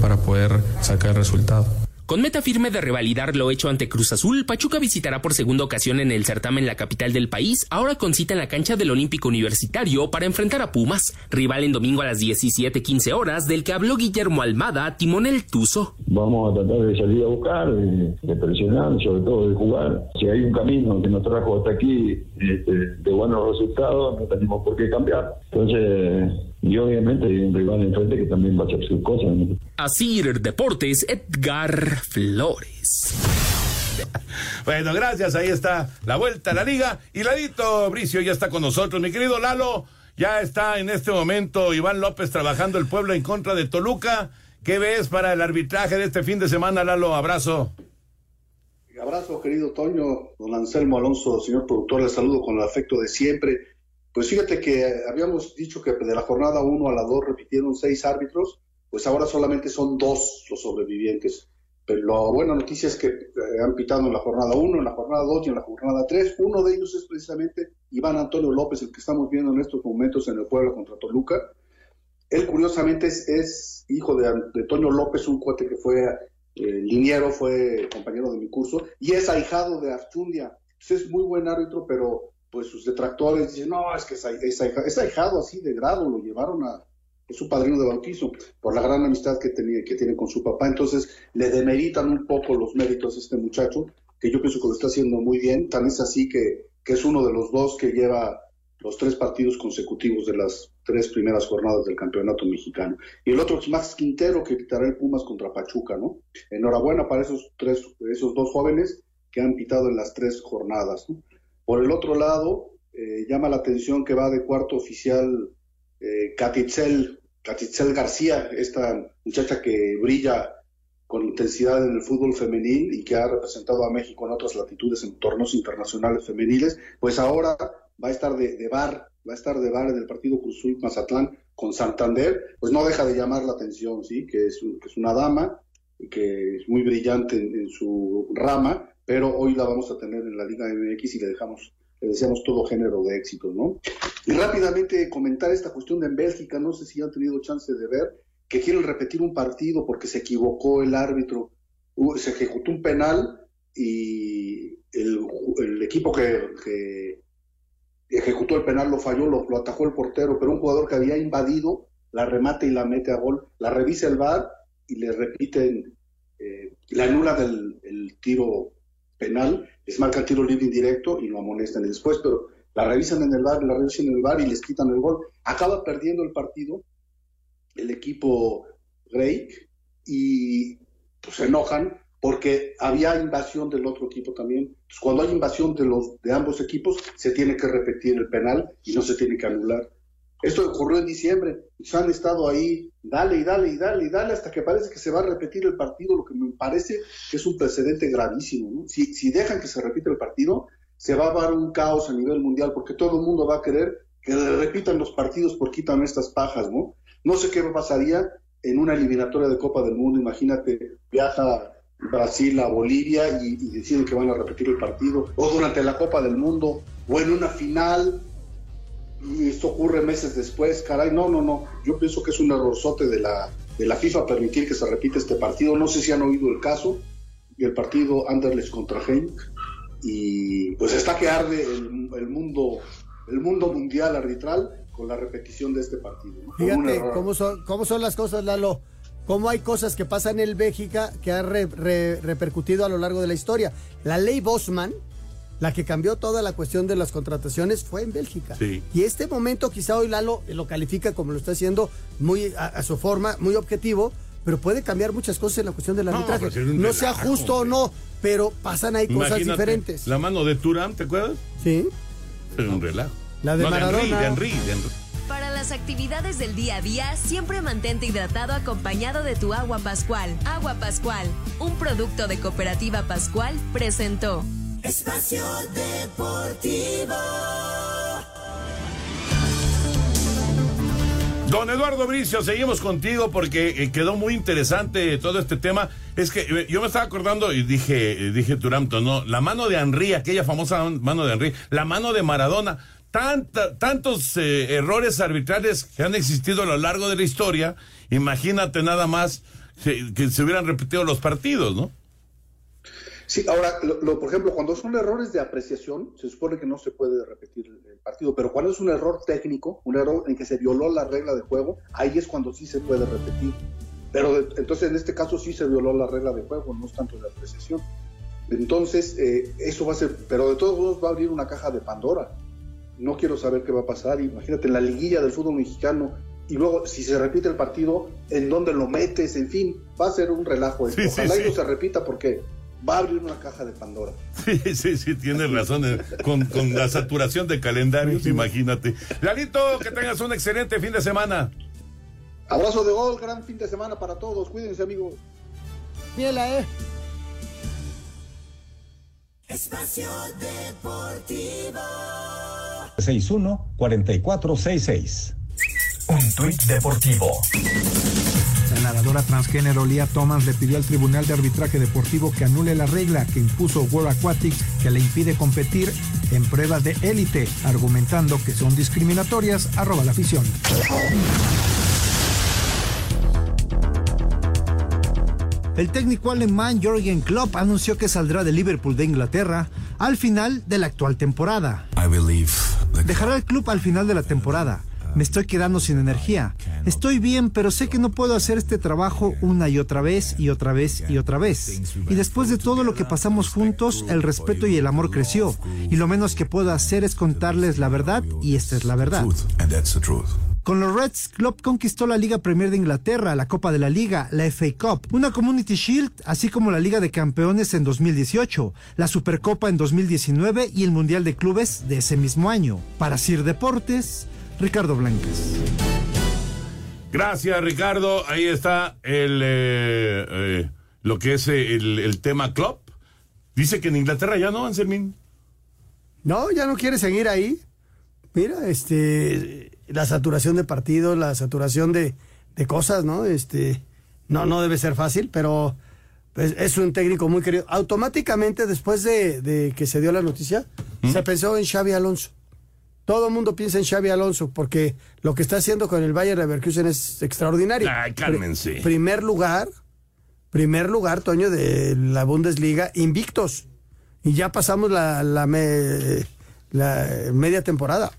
para poder sacar el resultado. Con meta firme de revalidar lo hecho ante Cruz Azul, Pachuca visitará por segunda ocasión en el certamen la capital del país, ahora con cita en la cancha del Olímpico Universitario para enfrentar a Pumas, rival en domingo a las 17:15 horas, del que habló Guillermo Almada, timonel Tuzo. Vamos a tratar de salir a buscar, de, presionar, sobre todo de jugar. Si hay un camino que nos trajo hasta aquí este, de buenos resultados, no tenemos por qué cambiar. Entonces, y obviamente hay un rival enfrente que también va a hacer sus cosas. Así Deportes, Edgar Flores. Bueno, gracias. Ahí está la vuelta a la liga. Y Ladito Bricio ya está con nosotros. Mi querido Lalo, ya está en este momento Iván López trabajando el pueblo en contra de Toluca. ¿Qué ves para el arbitraje de este fin de semana, Lalo? Abrazo. Abrazo, querido Toño, don Anselmo Alonso, señor productor, le saludo con el afecto de siempre. Pues fíjate que habíamos dicho que de la jornada 1 a la 2 repitieron seis árbitros, pues ahora solamente son dos los sobrevivientes. Pero la buena noticia es que eh, han pitado en la jornada 1, en la jornada 2 y en la jornada 3. Uno de ellos es precisamente Iván Antonio López, el que estamos viendo en estos momentos en el pueblo contra Toluca. Él curiosamente es, hijo de, Antonio López, un cuate que fue eh, liniero, fue compañero de mi curso, y es ahijado de Archundia. Es muy buen árbitro, pero pues sus detractores dicen, no, es que es, es, es ahijado así de grado, lo llevaron a, es su padrino de bautizo, por la gran amistad que, tenía, que tiene con su papá. Entonces le demeritan un poco los méritos a este muchacho, que yo pienso que lo está haciendo muy bien. Tan es así que, que es uno de los dos que lleva los tres partidos consecutivos de las tres primeras jornadas del campeonato mexicano. Y el otro es Max Quintero, que quitará el Pumas contra Pachuca, ¿no? Enhorabuena para esos, tres, esos dos jóvenes que han pitado en las tres jornadas. Por el otro lado, eh, llama la atención que va de cuarto oficial eh, Catitzel, García, esta muchacha que brilla con intensidad en el fútbol femenil y que ha representado a México en otras latitudes en torneos internacionales femeniles, pues ahora va a estar de, bar, va a estar de bar en el partido Cruzul Mazatlán con Santander, pues no deja de llamar la atención, sí, que es, que es una dama que es muy brillante en, su rama, pero hoy la vamos a tener en la Liga MX y le dejamos, le deseamos todo género de éxito, ¿no? Y rápidamente comentar esta cuestión de en Bélgica, no sé si han tenido chance de ver, que quieren repetir un partido porque se equivocó el árbitro, se ejecutó un penal y el, equipo que ejecutó el penal, lo falló, lo, atajó el portero, pero un jugador que había invadido la remate y la mete a gol, la revisa el VAR y le repiten, eh, la anula el tiro penal, les marca el tiro libre indirecto y lo amonestan después, pero la revisan en el VAR, la revisan en el VAR y les quitan el gol. Acaba perdiendo el partido el equipo Drake y pues, se enojan porque había invasión del otro equipo también. cuando hay invasión de, los, de ambos equipos, se tiene que repetir el penal y no se tiene que anular. Esto ocurrió en diciembre, se han estado ahí, dale y dale y dale y dale, hasta que parece que se va a repetir el partido, lo que me parece que es un precedente gravísimo. Si, si dejan que se repita el partido, se va a dar un caos a nivel mundial, porque todo el mundo va a querer que repitan los partidos por quitan estas pajas, ¿no? No sé qué pasaría en una eliminatoria de Copa del Mundo, imagínate, viaja Brasil a Bolivia y, deciden que van a repetir el partido, o durante la Copa del Mundo, o en una final, y esto ocurre meses después, caray, no, no, no, yo pienso que es un errorzote de la, de la FIFA permitir que se repita este partido, no sé si han oído el caso, y el partido Anderlecht contra Genk, y pues está que arde el, el mundo, el mundo mundial arbitral con la repetición de este partido. Fíjate cómo son, cómo son las cosas, Lalo cómo hay cosas que pasan en Bélgica que han repercutido a lo largo de la historia. La ley Bosman, la que cambió toda la cuestión de las contrataciones, fue en Bélgica. Y este momento quizá hoy Lalo lo califica como lo está haciendo muy a, su forma, muy objetivo, pero puede cambiar muchas cosas en la cuestión del arbitraje. No, sea justo o no, pero pasan ahí cosas diferentes. La mano de Turán, ¿te acuerdas? Sí. Pero un relajo. La de Maradona. de para las actividades del día a día, siempre mantente hidratado acompañado de tu agua Pascual. Agua Pascual, un producto de Cooperativa Pascual, presentó. Espacio Deportivo. Don Eduardo Bricio, seguimos contigo porque eh, quedó muy interesante todo este tema. Es que eh, yo me estaba acordando y dije, eh, dije Turamto, no, la mano de Henry, aquella famosa mano de Henry, la mano de Maradona tantos errores arbitrales que han existido a lo largo de la historia, imagínate nada más que, se hubieran repetido los partidos, ¿no? Sí, ahora, lo, por ejemplo, cuando son errores de apreciación, se supone que no se puede repetir el partido, pero cuando es un error técnico, un error en que se violó la regla de juego, ahí es cuando sí se puede repetir. Pero entonces en este caso sí se violó la regla de juego, no es tanto de apreciación. Entonces, eh, eso va a ser, pero de todos modos va a abrir una caja de Pandora no quiero saber qué va a pasar. Imagínate en la liguilla del fútbol mexicano y luego si se repite el partido, en dónde lo metes, en fin, va a ser un relajo. Esto. Ojalá y no se repita porque va a abrir una caja de Pandora. Sí, sí, sí, tienes razón. Eh, con, la saturación de calendarios, imagínate. Lalito, que tengas un excelente fin de semana. Abrazo de gol, gran fin de semana para todos. Cuídense, amigos. Miela, eh. Espacio Deportivo. 61-4466. Un tuit deportivo. La nadadora transgénero Lia Thomas le pidió al Tribunal de Arbitraje Deportivo que anule la regla que impuso World Aquatics que le impide competir en pruebas de élite, argumentando que son discriminatorias, arroba la afición. El técnico alemán Jürgen Klopp anunció que saldrá de Liverpool de Inglaterra al final de la actual temporada. Dejará el club al final de la temporada. Me estoy quedando sin energía. Estoy bien, pero sé que no puedo hacer este trabajo una y otra vez y otra vez y otra vez. Y después de todo lo que pasamos juntos, el respeto y el amor creció. Y lo menos que puedo hacer es contarles la verdad y esta es la verdad. Con los Reds, Klopp conquistó la Liga Premier de Inglaterra, la Copa de la Liga, la FA Cup, una Community Shield, así como la Liga de Campeones en 2018, la Supercopa en 2019 y el Mundial de Clubes de ese mismo año. Para Sir Deportes, Ricardo Blancas. Gracias, Ricardo. Ahí está el eh, eh, lo que es eh, el, el tema club. Dice que en Inglaterra ya no, Anselmín. No, ya no quiere seguir ahí. Mira, este, la saturación de partidos, la saturación de, de cosas, ¿no? Este, no, no debe ser fácil, pero es, es un técnico muy querido. Automáticamente, después de, de que se dio la noticia, se pensó en Xavi Alonso. Todo el mundo piensa en Xavi Alonso porque lo que está haciendo con el Bayern Leverkusen es extraordinario. Ay, cálmense. Pri- primer lugar, primer lugar, Toño, de la Bundesliga, invictos. Y ya pasamos la, la, me- la media temporada.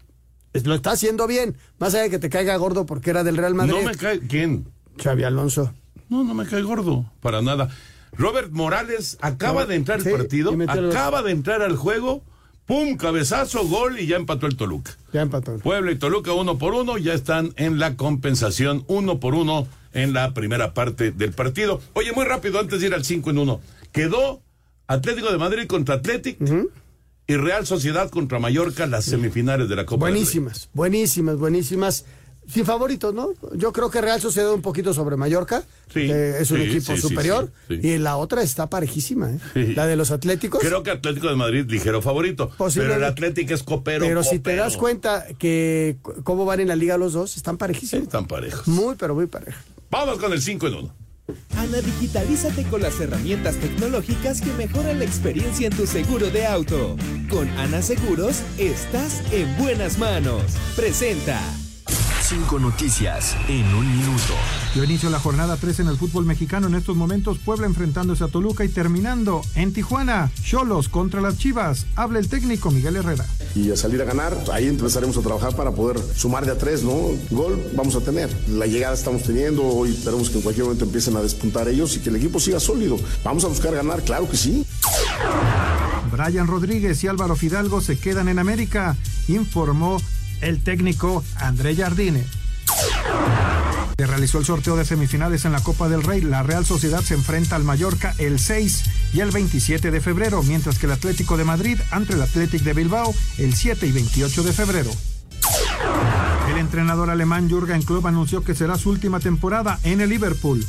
Es- Lo está haciendo bien. Más allá de que te caiga gordo porque era del Real Madrid. No me cae. ¿Quién? Xavi Alonso. No, no me cae gordo. Para nada. Robert Morales acaba No, de entrar al sí, partido, acaba de entrar al juego. Pum, cabezazo, gol y ya empató el Toluca. Ya empató. Puebla y Toluca uno por uno ya están en la compensación uno por uno en la primera parte del partido. Oye, muy rápido antes de ir al 5 en 1. Quedó Atlético de Madrid contra Atlético y Real Sociedad contra Mallorca las semifinales de la Copa del Rey. Buenísimas, buenísimas, buenísimas. Sin favoritos, ¿no? Yo creo que Real Sociedad un poquito sobre Mallorca, Sí, que es un sí, equipo sí, superior, sí, sí. y la otra está parejísima, ¿eh? Sí. La de los Atléticos. Creo que Atlético de Madrid ligero favorito, pero el Atlético es copero. Pero si te das cuenta que cómo van en la liga los dos, están parejísimos. Están parejos. Muy, pero muy parejos. Vamos con el 5 en 1. Ana, digitalízate con las herramientas tecnológicas que mejoran la experiencia en tu seguro de auto. Con Ana Seguros, estás en buenas manos. Presenta. Cinco noticias en un minuto. Dio inicio la jornada 3 en el fútbol mexicano. En estos momentos, Puebla enfrentándose a Toluca y terminando en Tijuana. Cholos contra las Chivas. Habla el técnico Miguel Herrera. y a salir a ganar. Ahí empezaremos a trabajar para poder sumar de a tres, ¿no? Gol vamos a tener. La llegada estamos teniendo, hoy esperemos que en cualquier momento empiecen a despuntar ellos y que el equipo siga sólido. Vamos a buscar ganar, claro que sí. Brian Rodríguez y Álvaro Fidalgo se quedan en América, informó el técnico André Jardine. Se realizó el sorteo de semifinales en la Copa del Rey. La Real Sociedad se enfrenta al Mallorca el 6 y el 27 de febrero, mientras que el Atlético de Madrid ante el Athletic de Bilbao el 7 y 28 de febrero. El entrenador alemán Jürgen Klopp anunció que será su última temporada en el Liverpool.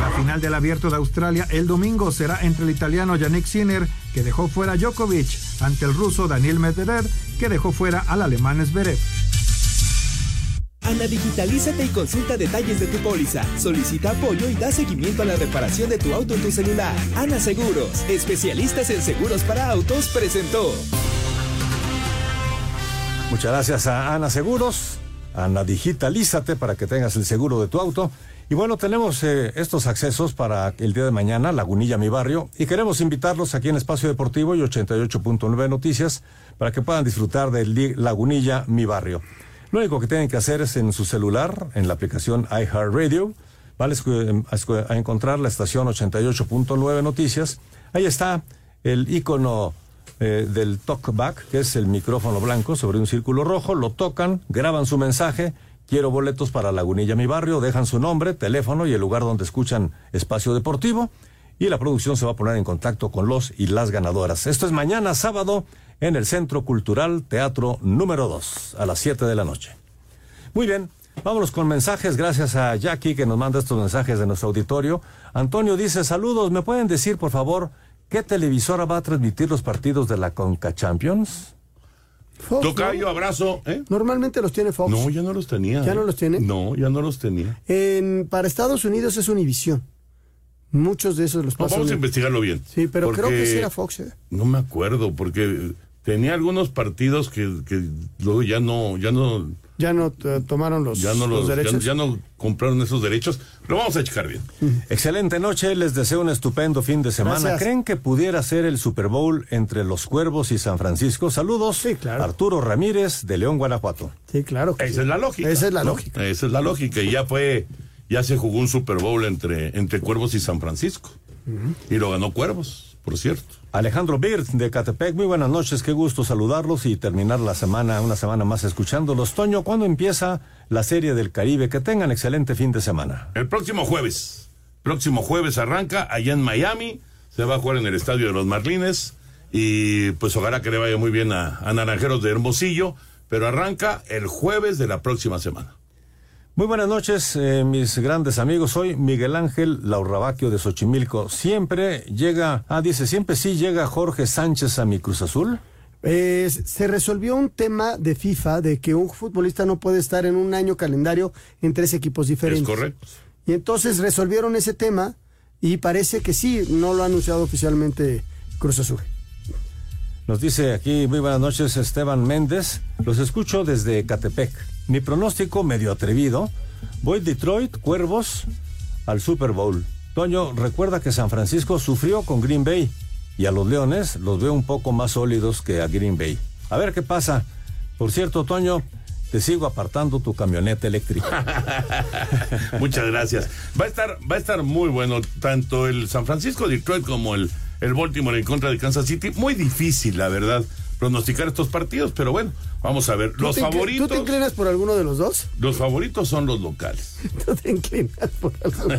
La final del Abierto de Australia el domingo será entre el italiano Yannick Sinner, que dejó fuera Djokovic, ante el ruso Daniel Medvedev, que dejó fuera al alemán Zverev. Ana, digitalízate y consulta detalles de tu póliza. Solicita apoyo y da seguimiento a la reparación de tu auto en tu celular. Ana Seguros, especialistas en seguros para autos, presentó. Muchas gracias a Ana Seguros. Ana, digitalízate para que tengas el seguro de tu auto. Y bueno, tenemos eh, estos accesos para el día de mañana, Lagunilla, mi barrio, y queremos invitarlos aquí en Espacio Deportivo y 88.9 Noticias para que puedan disfrutar Li- Lagunilla, mi barrio. Lo único que tienen que hacer es en su celular, en la aplicación iHeartRadio, ¿vale? Escu- a encontrar la estación 88.9 Noticias. Ahí está el icono eh, del talkback, que es el micrófono blanco sobre un círculo rojo, lo tocan, graban su mensaje, quiero boletos para Lagunilla Mi Barrio, dejan su nombre, teléfono y el lugar donde escuchan Espacio Deportivo y la producción se va a poner en contacto con los y las ganadoras. Esto es mañana sábado en el Centro Cultural Teatro número 2 a las 7 de la noche. Muy bien, vámonos con mensajes. Gracias a Jackie que nos manda estos mensajes de nuestro auditorio. Antonio dice, saludos, ¿me pueden decir por favor qué televisora va a transmitir los partidos de la Conca Champions? Fox, Tocayo, ¿no? abrazo. ¿eh? Normalmente los tiene Fox. No, ya no los tenía. ¿Ya ¿eh? no los tiene? No, ya no los tenía. En, para Estados Unidos es Univisión. Muchos de esos los No, pasan. vamos a investigarlo bien. Sí, pero creo que sí era Fox. ¿eh? No me acuerdo, porque tenía algunos partidos que, que luego ya no, ya no, ya no eh, tomaron los, Ya no, los derechos. ya no compraron esos derechos. Lo vamos a checar bien. Excelente noche, les deseo un estupendo fin de semana. Gracias. ¿Creen que pudiera ser el Super Bowl entre los Cuervos y San Francisco? Saludos. Sí, claro. Arturo Ramírez de León, Guanajuato. Sí, claro. Esa es la lógica. Esa es la ¿no? lógica. Esa es la lógica. Y ya fue, ya se jugó un Super Bowl entre, entre Cuervos y San Francisco. Y lo ganó Cuervos, por cierto. Alejandro Birt de Catepec, muy buenas noches, qué gusto saludarlos y terminar la semana, una semana más escuchándolos. Toño, ¿cuándo empieza la Serie del Caribe? Que tengan excelente fin de semana. El próximo jueves. Próximo jueves arranca allá en Miami. Se va a jugar en el estadio de los Marlines. Y pues ojalá que le vaya muy bien a, a Naranjeros de Hermosillo. Pero arranca el jueves de la próxima semana. Muy buenas noches, eh, mis grandes amigos. Soy Miguel Ángel Laurrabaquio de Xochimilco. Siempre llega, ah, dice, siempre sí llega Jorge Sánchez a mi Cruz Azul. Eh, se resolvió un tema de FIFA de que un futbolista no puede estar en un año calendario en tres equipos diferentes. Es correcto. Y entonces resolvieron ese tema y parece que sí, no lo ha anunciado oficialmente Cruz Azul. Nos dice aquí, muy buenas noches, Esteban Méndez. Los escucho desde Catepec. Mi pronóstico medio atrevido. Voy Detroit, Cuervos, al Super Bowl. Toño, recuerda que San Francisco sufrió con Green Bay y a los Leones los veo un poco más sólidos que a Green Bay. A ver qué pasa. Por cierto, Toño, te sigo apartando tu camioneta eléctrica. Muchas gracias. Va a estar, va a estar muy bueno tanto el San Francisco Detroit como el, el Baltimore en contra de Kansas City. Muy difícil, la verdad, pronosticar estos partidos, pero bueno, vamos a ver. ¿Tú Los favoritos, ¿Tú te inclinas por alguno de los dos? los favoritos son los locales. Tú te inclinas por alguno.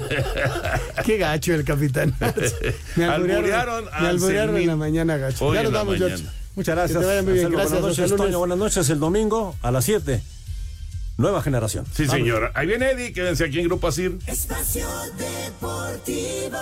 Qué gacho el capitán. Me Alburearon a me alburearon en la mañana, gacho. hoy ya nos vamos. George. Muchas Que gracias. te vaya muy bien. Gracias. buenas noches. Toño. Buenas noches. El domingo a las 7. Nueva generación. Sí, señor. Ahí viene Eddie, quédense aquí en Grupo Asir. Espacio Deportivo.